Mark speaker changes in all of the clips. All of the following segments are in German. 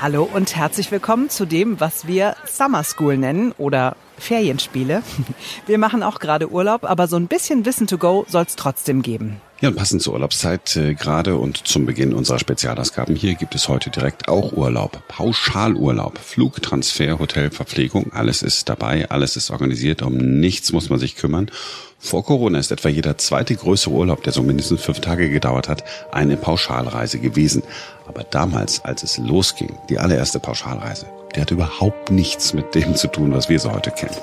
Speaker 1: Hallo und herzlich willkommen zu dem, was wir Summer School nennen oder Ferienspiele. Wir machen auch gerade Urlaub, aber so ein bisschen Wissen to go soll es trotzdem geben.
Speaker 2: Ja, und passend zur Urlaubszeit äh, gerade und zum Beginn unserer Spezialausgaben hier gibt es heute direkt auch Urlaub. Pauschalurlaub, Flug, Transfer, Hotel, Verpflegung, alles ist dabei, alles ist organisiert, um nichts muss man sich kümmern. Vor Corona ist etwa jeder zweite größere Urlaub, der so mindestens fünf Tage gedauert hat, eine Pauschalreise gewesen. Aber damals, als es losging, die allererste Pauschalreise, die hat überhaupt nichts mit dem zu tun, was wir so heute kennen.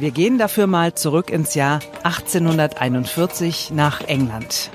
Speaker 1: Wir gehen dafür mal zurück ins Jahr 1841 nach England.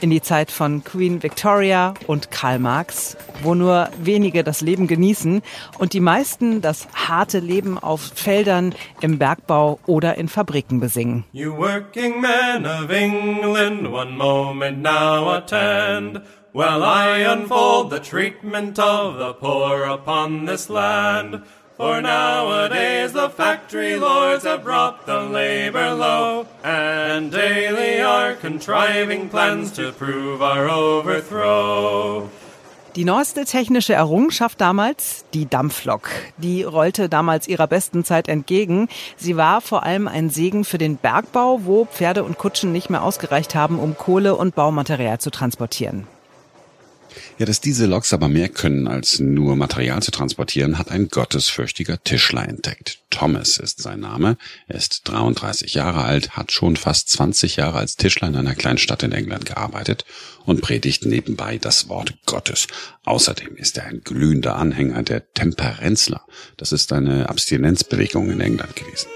Speaker 1: In die Zeit von Queen Victoria und Karl Marx, wo nur wenige das Leben genießen und die meisten das harte Leben auf Feldern, im Bergbau oder in Fabriken besingen. You working men of England, one moment now attend. While I unfold the treatment of the poor upon this land. For nowadays the factory lords have brought the labor low, and daily are contriving plans to prove our overthrow. Die neueste technische Errungenschaft damals, die Dampflok. Die rollte damals ihrer besten Zeit entgegen. Sie war vor allem ein Segen für den Bergbau, wo Pferde und Kutschen nicht mehr ausgereicht haben, um Kohle und Baumaterial zu transportieren.
Speaker 2: Ja, dass diese Loks aber mehr können, als nur Material zu transportieren, hat ein gottesfürchtiger Tischler entdeckt. Thomas ist sein Name. Er ist 33 Jahre alt, hat schon fast 20 Jahre als Tischler in einer kleinen Stadt in England gearbeitet und predigt nebenbei das Wort Gottes. Außerdem ist er ein glühender Anhänger der Temperenzler. Das ist eine Abstinenzbewegung in England gewesen.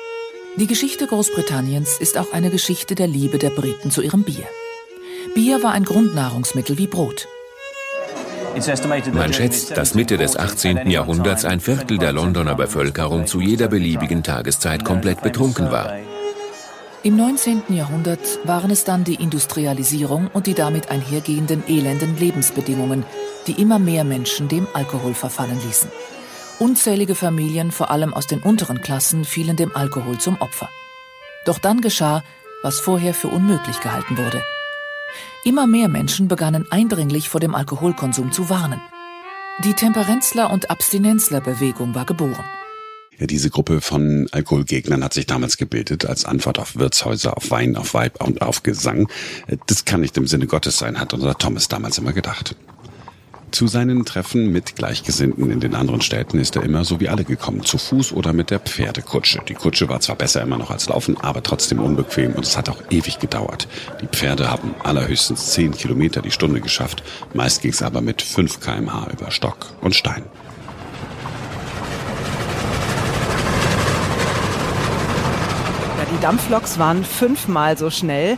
Speaker 3: Die Geschichte Großbritanniens ist auch eine Geschichte der Liebe der Briten zu ihrem Bier. Bier war ein Grundnahrungsmittel wie Brot.
Speaker 4: Man schätzt, dass Mitte des 18. Jahrhunderts ein Viertel der Londoner Bevölkerung zu jeder beliebigen Tageszeit komplett betrunken war.
Speaker 3: Im 19. Jahrhundert waren es dann die Industrialisierung und die damit einhergehenden elenden Lebensbedingungen, die immer mehr Menschen dem Alkohol verfallen ließen. Unzählige Familien, vor allem aus den unteren Klassen, fielen dem Alkohol zum Opfer. Doch dann geschah, was vorher für unmöglich gehalten wurde – Immer mehr Menschen begannen eindringlich vor dem Alkoholkonsum zu warnen. Die Temperenzler- und Abstinenzler-Bewegung war geboren.
Speaker 2: Ja, diese Gruppe von Alkoholgegnern hat sich damals gebildet als Antwort auf Wirtshäuser, auf Wein, auf Weib und auf Gesang. Das kann nicht im Sinne Gottes sein, hat unser Thomas damals immer gedacht. Zu seinen Treffen mit Gleichgesinnten in den anderen Städten ist er immer so wie alle gekommen, zu Fuß oder mit der Pferdekutsche. Die Kutsche war zwar besser immer noch als Laufen, aber trotzdem unbequem und es hat auch ewig gedauert. Die Pferde haben allerhöchstens 10 Kilometer die Stunde geschafft, meist ging es aber mit 5 kmh über Stock und Stein.
Speaker 1: Die Dampfloks waren fünfmal so schnell.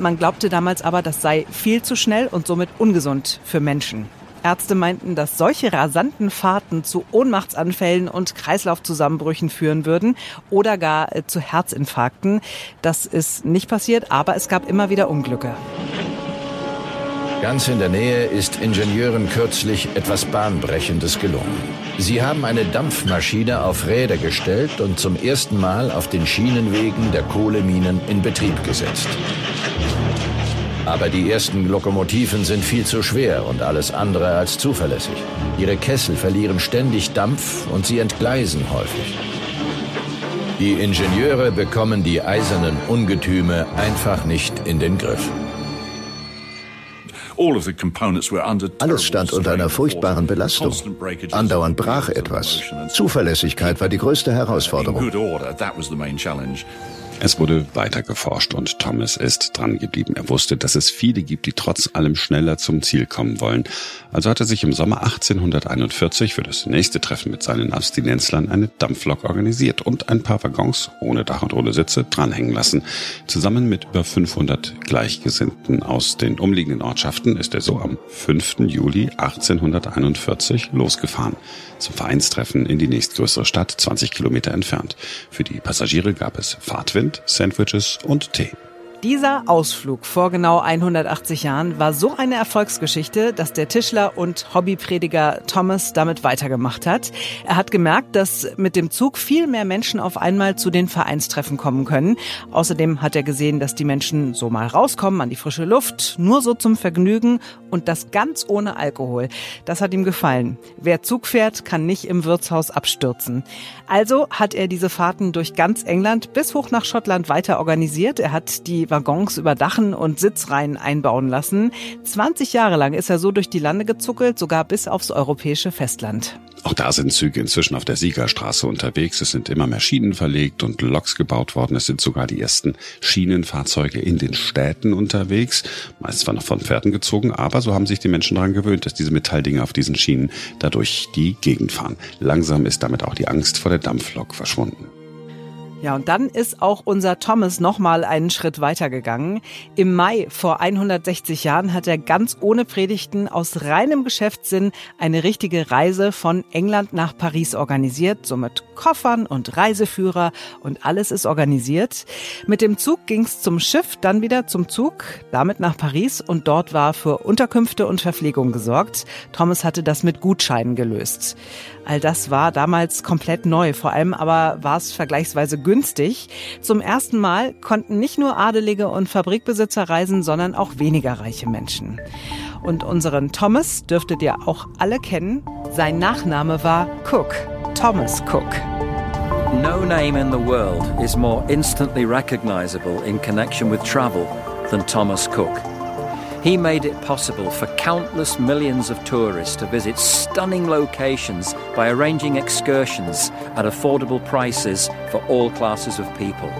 Speaker 1: Man glaubte damals aber, das sei viel zu schnell und somit ungesund für Menschen. Ärzte meinten, dass solche rasanten Fahrten zu Ohnmachtsanfällen und Kreislaufzusammenbrüchen führen würden oder gar äh, zu Herzinfarkten. Das ist nicht passiert, aber es gab immer wieder Unglücke.
Speaker 5: Ganz in der Nähe ist Ingenieuren kürzlich etwas Bahnbrechendes gelungen. Sie haben eine Dampfmaschine auf Räder gestellt und zum ersten Mal auf den Schienenwegen der Kohleminen in Betrieb gesetzt. Aber die ersten Lokomotiven sind viel zu schwer und alles andere als zuverlässig. Ihre Kessel verlieren ständig Dampf und sie entgleisen häufig. Die Ingenieure bekommen die eisernen Ungetüme einfach nicht in den Griff.
Speaker 6: Alles stand unter einer furchtbaren Belastung. Andauernd brach etwas. Zuverlässigkeit war die größte Herausforderung.
Speaker 2: Es wurde weiter geforscht und Thomas ist dran geblieben. Er wusste, dass es viele gibt, die trotz allem schneller zum Ziel kommen wollen. Also hat er sich im Sommer 1841 für das nächste Treffen mit seinen Abstinenzlern eine Dampflok organisiert und ein paar Waggons ohne Dach und ohne Sitze dranhängen lassen. Zusammen mit über 500 Gleichgesinnten aus den umliegenden Ortschaften ist er so am 5. Juli 1841 losgefahren. Zum Vereinstreffen in die nächstgrößere Stadt, 20 Kilometer entfernt. Für die Passagiere gab es Fahrtwind, Sandwiches und Tee.
Speaker 1: Dieser Ausflug vor genau 180 Jahren war so eine Erfolgsgeschichte, dass der Tischler und Hobbyprediger Thomas damit weitergemacht hat. Er hat gemerkt, dass mit dem Zug viel mehr Menschen auf einmal zu den Vereinstreffen kommen können. Außerdem hat er gesehen, dass die Menschen so mal rauskommen an die frische Luft, nur so zum Vergnügen und das ganz ohne Alkohol. Das hat ihm gefallen. Wer Zug fährt, kann nicht im Wirtshaus abstürzen. Also hat er diese Fahrten durch ganz England bis hoch nach Schottland weiter organisiert. Er hat die Waggons überdachen und Sitzreihen einbauen lassen. 20 Jahre lang ist er so durch die Lande gezuckelt, sogar bis aufs europäische Festland.
Speaker 2: Auch da sind Züge inzwischen auf der Siegerstraße unterwegs. Es sind immer mehr Schienen verlegt und Loks gebaut worden. Es sind sogar die ersten Schienenfahrzeuge in den Städten unterwegs. Meist zwar noch von Pferden gezogen, aber so haben sich die Menschen daran gewöhnt, dass diese Metalldinge auf diesen Schienen dadurch die Gegend fahren. Langsam ist damit auch die Angst vor der Dampflok verschwunden.
Speaker 1: Ja, und dann ist auch unser Thomas nochmal einen Schritt weitergegangen. Im Mai vor 160 Jahren hat er ganz ohne Predigten aus reinem Geschäftssinn eine richtige Reise von England nach Paris organisiert, so mit Koffern und Reiseführer und alles ist organisiert. Mit dem Zug ging's zum Schiff, dann wieder zum Zug, damit nach Paris und dort war für Unterkünfte und Verpflegung gesorgt. Thomas hatte das mit Gutscheinen gelöst. All das war damals komplett neu, vor allem aber war es vergleichsweise günstig. Zum ersten Mal konnten nicht nur Adelige und Fabrikbesitzer reisen, sondern auch weniger reiche Menschen. Und unseren Thomas dürftet ihr auch alle kennen. Sein Nachname war Cook, Thomas Cook.
Speaker 7: No name in the world is more instantly recognizable in connection with travel than Thomas Cook. He made it possible for countless millions of tourists to visit stunning locations by arranging excursions at affordable prices for all classes of people.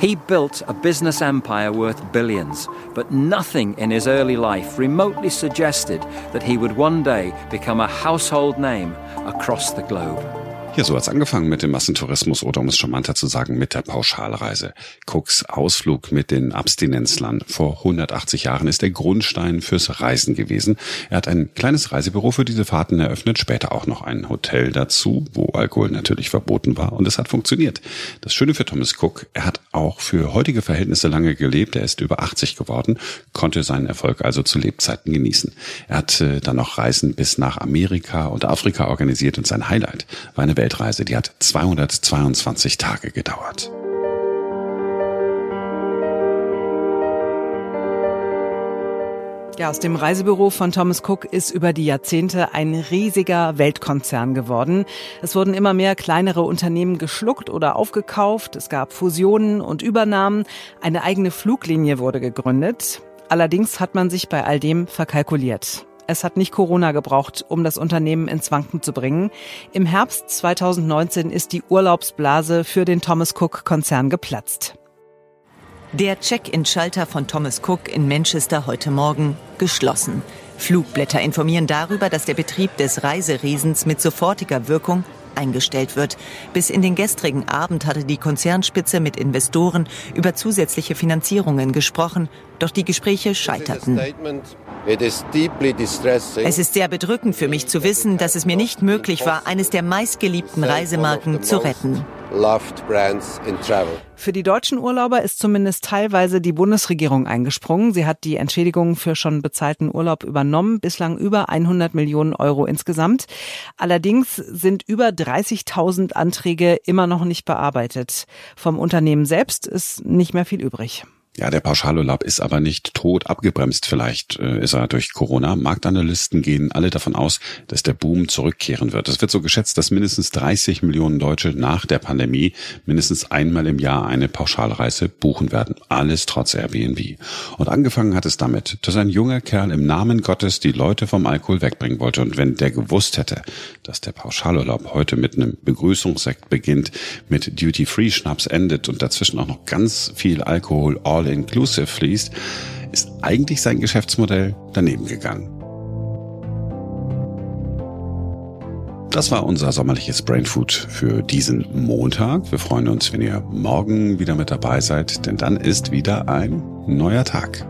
Speaker 7: He built a business empire worth billions, but nothing in his early life remotely suggested that he would one day become a household name across the globe.
Speaker 2: Ja, so hat's angefangen mit dem Massentourismus oder um es charmanter zu sagen, mit der Pauschalreise. Cooks Ausflug mit den Abstinenzlern vor 180 Jahren ist der Grundstein fürs Reisen gewesen. Er hat ein kleines Reisebüro für diese Fahrten eröffnet, später auch noch ein Hotel dazu, wo Alkohol natürlich verboten war und es hat funktioniert. Das Schöne für Thomas Cook, er hat auch für heutige Verhältnisse lange gelebt, er ist über 80 geworden, konnte seinen Erfolg also zu Lebzeiten genießen. Er hat äh, dann noch Reisen bis nach Amerika und Afrika organisiert und sein Highlight war eine Weltreise, die hat 222 Tage gedauert.
Speaker 1: Ja, aus dem Reisebüro von Thomas Cook ist über die Jahrzehnte ein riesiger Weltkonzern geworden. Es wurden immer mehr kleinere Unternehmen geschluckt oder aufgekauft. Es gab Fusionen und Übernahmen. Eine eigene Fluglinie wurde gegründet. Allerdings hat man sich bei all dem verkalkuliert. Es hat nicht Corona gebraucht, um das Unternehmen ins Wanken zu bringen. Im Herbst 2019 ist die Urlaubsblase für den Thomas Cook Konzern geplatzt.
Speaker 3: Der Check-in-Schalter von Thomas Cook in Manchester heute Morgen geschlossen. Flugblätter informieren darüber, dass der Betrieb des Reiseriesens mit sofortiger Wirkung eingestellt wird. Bis in den gestrigen Abend hatte die Konzernspitze mit Investoren über zusätzliche Finanzierungen gesprochen, doch die Gespräche scheiterten. Es ist sehr bedrückend für mich zu wissen, dass es mir nicht möglich war, eines der meistgeliebten Reisemarken zu retten.
Speaker 1: Für die deutschen Urlauber ist zumindest teilweise die Bundesregierung eingesprungen. Sie hat die Entschädigungen für schon bezahlten Urlaub übernommen, bislang über 100 Millionen Euro insgesamt. Allerdings sind über 30.000 Anträge immer noch nicht bearbeitet. Vom Unternehmen selbst ist nicht mehr viel übrig.
Speaker 2: Ja, der Pauschalurlaub ist aber nicht tot abgebremst. Vielleicht äh, ist er durch Corona. Marktanalysten gehen alle davon aus, dass der Boom zurückkehren wird. Es wird so geschätzt, dass mindestens 30 Millionen Deutsche nach der Pandemie mindestens einmal im Jahr eine Pauschalreise buchen werden. Alles trotz Airbnb. Und angefangen hat es damit, dass ein junger Kerl im Namen Gottes die Leute vom Alkohol wegbringen wollte. Und wenn der gewusst hätte, dass der Pauschalurlaub heute mit einem Begrüßungssekt beginnt, mit Duty-Free-Schnaps endet und dazwischen auch noch ganz viel Alkohol all-inclusive fließt, ist eigentlich sein Geschäftsmodell daneben gegangen. Das war unser sommerliches Brainfood für diesen Montag. Wir freuen uns, wenn ihr morgen wieder mit dabei seid, denn dann ist wieder ein neuer Tag.